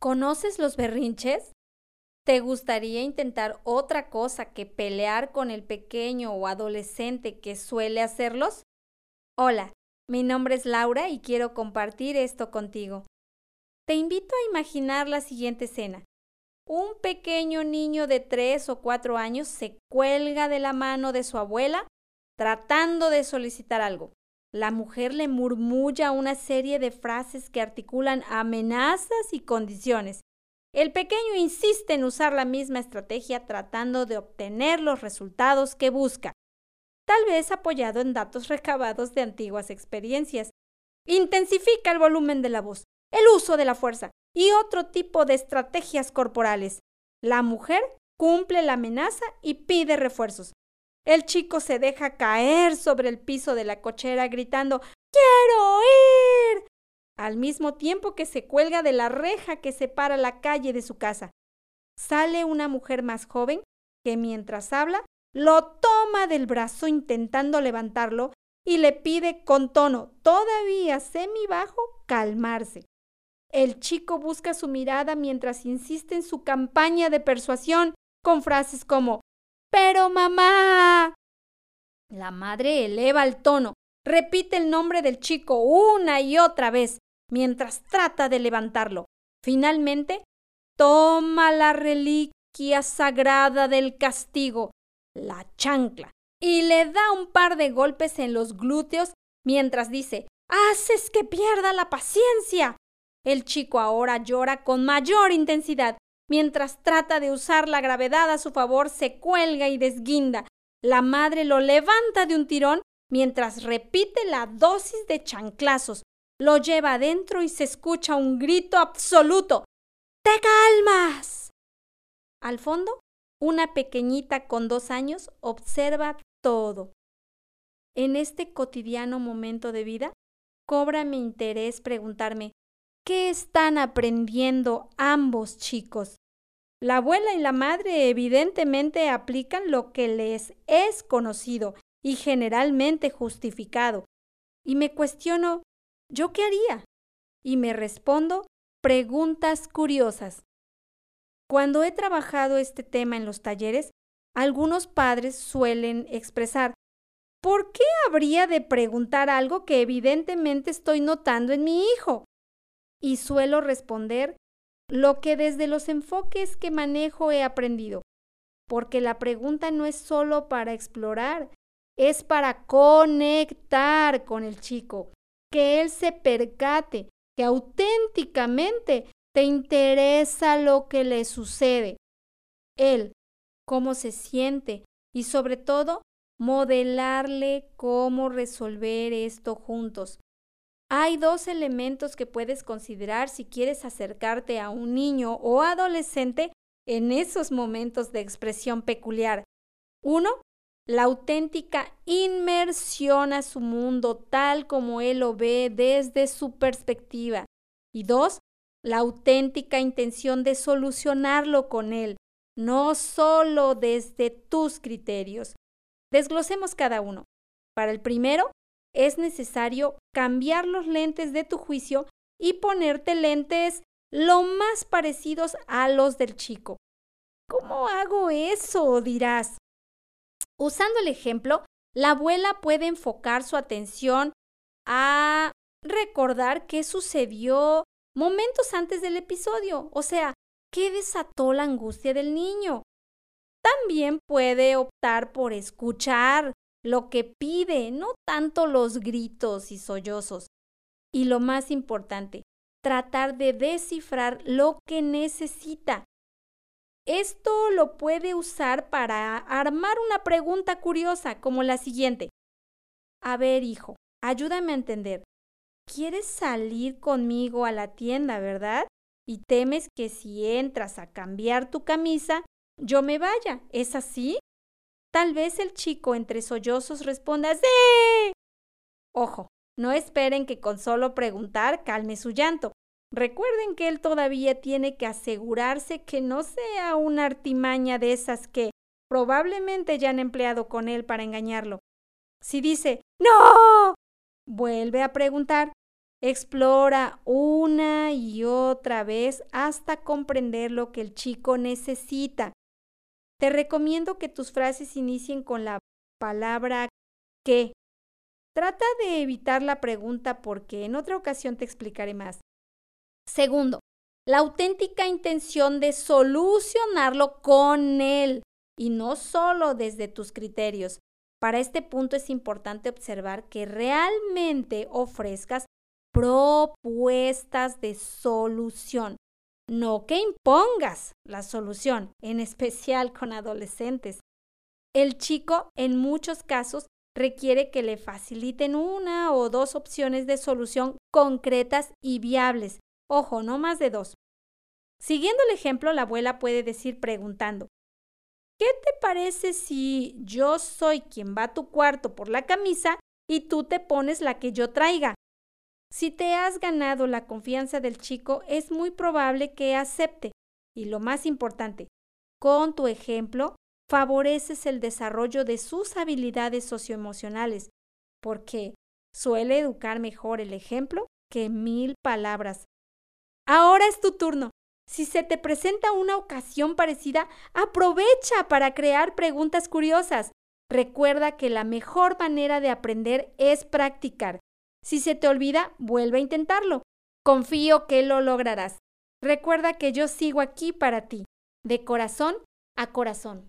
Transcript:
¿Conoces los berrinches? ¿Te gustaría intentar otra cosa que pelear con el pequeño o adolescente que suele hacerlos? Hola, mi nombre es Laura y quiero compartir esto contigo. Te invito a imaginar la siguiente escena. Un pequeño niño de tres o cuatro años se cuelga de la mano de su abuela tratando de solicitar algo. La mujer le murmulla una serie de frases que articulan amenazas y condiciones. El pequeño insiste en usar la misma estrategia tratando de obtener los resultados que busca, tal vez apoyado en datos recabados de antiguas experiencias. Intensifica el volumen de la voz, el uso de la fuerza y otro tipo de estrategias corporales. La mujer cumple la amenaza y pide refuerzos. El chico se deja caer sobre el piso de la cochera gritando ¡Quiero ir! al mismo tiempo que se cuelga de la reja que separa la calle de su casa. Sale una mujer más joven que mientras habla lo toma del brazo intentando levantarlo y le pide con tono todavía semi bajo calmarse. El chico busca su mirada mientras insiste en su campaña de persuasión con frases como pero mamá. La madre eleva el tono, repite el nombre del chico una y otra vez, mientras trata de levantarlo. Finalmente, toma la reliquia sagrada del castigo, la chancla, y le da un par de golpes en los glúteos mientras dice, haces que pierda la paciencia. El chico ahora llora con mayor intensidad Mientras trata de usar la gravedad a su favor, se cuelga y desguinda. La madre lo levanta de un tirón mientras repite la dosis de chanclazos. Lo lleva adentro y se escucha un grito absoluto. ¡Te calmas! Al fondo, una pequeñita con dos años observa todo. En este cotidiano momento de vida, cobra mi interés preguntarme, ¿qué están aprendiendo ambos chicos? La abuela y la madre evidentemente aplican lo que les es conocido y generalmente justificado. Y me cuestiono, ¿yo qué haría? Y me respondo preguntas curiosas. Cuando he trabajado este tema en los talleres, algunos padres suelen expresar, ¿por qué habría de preguntar algo que evidentemente estoy notando en mi hijo? Y suelo responder lo que desde los enfoques que manejo he aprendido, porque la pregunta no es solo para explorar, es para conectar con el chico, que él se percate que auténticamente te interesa lo que le sucede, él, cómo se siente y sobre todo modelarle cómo resolver esto juntos. Hay dos elementos que puedes considerar si quieres acercarte a un niño o adolescente en esos momentos de expresión peculiar. Uno, la auténtica inmersión a su mundo tal como él lo ve desde su perspectiva. Y dos, la auténtica intención de solucionarlo con él, no solo desde tus criterios. Desglosemos cada uno. Para el primero, es necesario cambiar los lentes de tu juicio y ponerte lentes lo más parecidos a los del chico. ¿Cómo hago eso? dirás. Usando el ejemplo, la abuela puede enfocar su atención a recordar qué sucedió momentos antes del episodio, o sea, qué desató la angustia del niño. También puede optar por escuchar lo que pide, no tanto los gritos y sollozos. Y lo más importante, tratar de descifrar lo que necesita. Esto lo puede usar para armar una pregunta curiosa como la siguiente. A ver, hijo, ayúdame a entender. ¿Quieres salir conmigo a la tienda, verdad? Y temes que si entras a cambiar tu camisa, yo me vaya. ¿Es así? Tal vez el chico entre sollozos responda ¡Sí! Ojo, no esperen que con solo preguntar calme su llanto. Recuerden que él todavía tiene que asegurarse que no sea una artimaña de esas que probablemente ya han empleado con él para engañarlo. Si dice ¡No! Vuelve a preguntar Explora una y otra vez hasta comprender lo que el chico necesita. Te recomiendo que tus frases inicien con la palabra que. Trata de evitar la pregunta porque en otra ocasión te explicaré más. Segundo, la auténtica intención de solucionarlo con él y no solo desde tus criterios. Para este punto es importante observar que realmente ofrezcas propuestas de solución, no que impongas la solución, en especial con adolescentes. El chico en muchos casos requiere que le faciliten una o dos opciones de solución concretas y viables. Ojo, no más de dos. Siguiendo el ejemplo, la abuela puede decir preguntando, ¿qué te parece si yo soy quien va a tu cuarto por la camisa y tú te pones la que yo traiga? Si te has ganado la confianza del chico, es muy probable que acepte. Y lo más importante, con tu ejemplo, favoreces el desarrollo de sus habilidades socioemocionales, porque suele educar mejor el ejemplo que mil palabras. Ahora es tu turno. Si se te presenta una ocasión parecida, aprovecha para crear preguntas curiosas. Recuerda que la mejor manera de aprender es practicar. Si se te olvida, vuelve a intentarlo. Confío que lo lograrás. Recuerda que yo sigo aquí para ti, de corazón a corazón.